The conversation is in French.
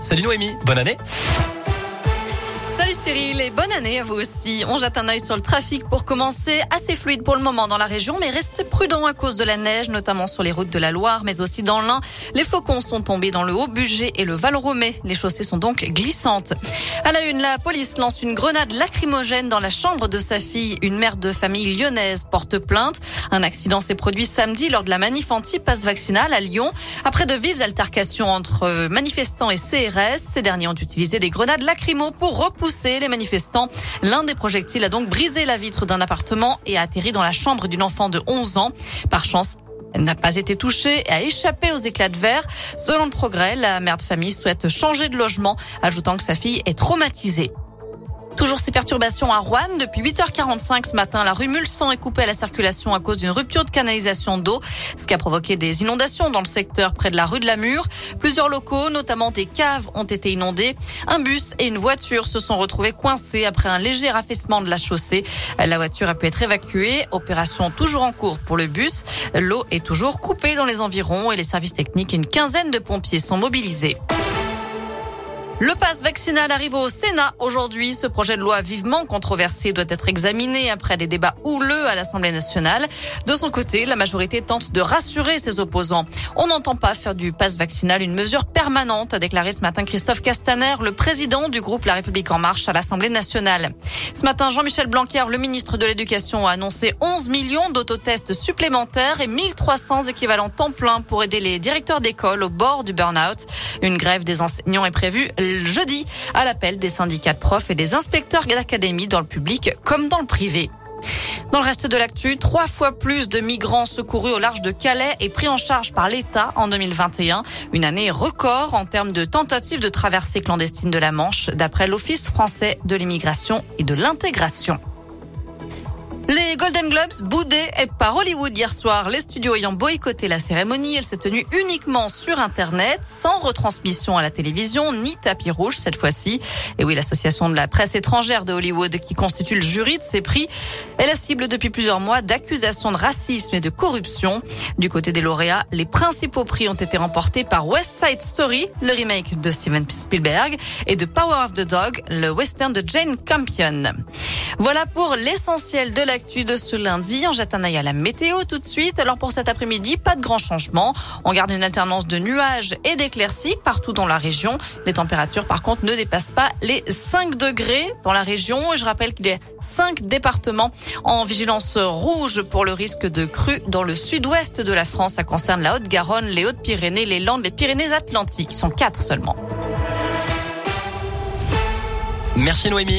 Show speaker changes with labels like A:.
A: Salut Noémie, bonne année
B: Salut Cyril et bonne année à vous aussi. On jette un œil sur le trafic pour commencer. Assez fluide pour le moment dans la région, mais restez prudent à cause de la neige, notamment sur les routes de la Loire, mais aussi dans l'Ain. Les flocons sont tombés dans le Haut-Budget et le Val-Romé. Les chaussées sont donc glissantes. À la une, la police lance une grenade lacrymogène dans la chambre de sa fille. Une mère de famille lyonnaise porte plainte. Un accident s'est produit samedi lors de la manif anti-passe vaccinale à Lyon. Après de vives altercations entre manifestants et CRS, ces derniers ont utilisé des grenades lacrymo pour pousser les manifestants. L'un des projectiles a donc brisé la vitre d'un appartement et a atterri dans la chambre d'une enfant de 11 ans. Par chance, elle n'a pas été touchée et a échappé aux éclats de verre. Selon le progrès, la mère de famille souhaite changer de logement, ajoutant que sa fille est traumatisée. Toujours ces perturbations à Rouen. Depuis 8h45 ce matin, la rue Mulsan est coupée à la circulation à cause d'une rupture de canalisation d'eau, ce qui a provoqué des inondations dans le secteur près de la rue de la Mure. Plusieurs locaux, notamment des caves, ont été inondés. Un bus et une voiture se sont retrouvés coincés après un léger affaissement de la chaussée. La voiture a pu être évacuée. Opération toujours en cours pour le bus. L'eau est toujours coupée dans les environs et les services techniques et une quinzaine de pompiers sont mobilisés. Le pass vaccinal arrive au Sénat aujourd'hui. Ce projet de loi vivement controversé doit être examiné après des débats houleux à l'Assemblée nationale. De son côté, la majorité tente de rassurer ses opposants. On n'entend pas faire du pass vaccinal une mesure permanente, a déclaré ce matin Christophe Castaner, le président du groupe La République en marche à l'Assemblée nationale. Ce matin, Jean-Michel Blanquer, le ministre de l'Éducation, a annoncé 11 millions d'autotests supplémentaires et 1300 équivalents temps plein pour aider les directeurs d'école au bord du burn-out. Une grève des enseignants est prévue jeudi à l'appel des syndicats de profs et des inspecteurs d'académie dans le public comme dans le privé. Dans le reste de l'actu, trois fois plus de migrants secourus au large de Calais et pris en charge par l'État en 2021. Une année record en termes de tentatives de traversée clandestine de la Manche, d'après l'Office français de l'immigration et de l'intégration. Les Golden Globes boudés par Hollywood hier soir. Les studios ayant boycotté la cérémonie, elle s'est tenue uniquement sur Internet, sans retransmission à la télévision, ni tapis rouge cette fois-ci. Et oui, l'association de la presse étrangère de Hollywood, qui constitue le jury de ces prix, est la cible depuis plusieurs mois d'accusations de racisme et de corruption. Du côté des lauréats, les principaux prix ont été remportés par West Side Story, le remake de Steven Spielberg, et de Power of the Dog, le western de Jane Campion. Voilà pour l'essentiel de l'actu de ce lundi. On jette un œil à la météo tout de suite. Alors pour cet après-midi, pas de grand changement. On garde une alternance de nuages et d'éclaircies partout dans la région. Les températures par contre ne dépassent pas les 5 degrés dans la région. Et je rappelle qu'il y a 5 départements en vigilance rouge pour le risque de crue dans le sud-ouest de la France. Ça concerne la Haute-Garonne, les Hautes-Pyrénées, les Landes, les Pyrénées-Atlantiques. Ils sont 4 seulement.
A: Merci Noémie.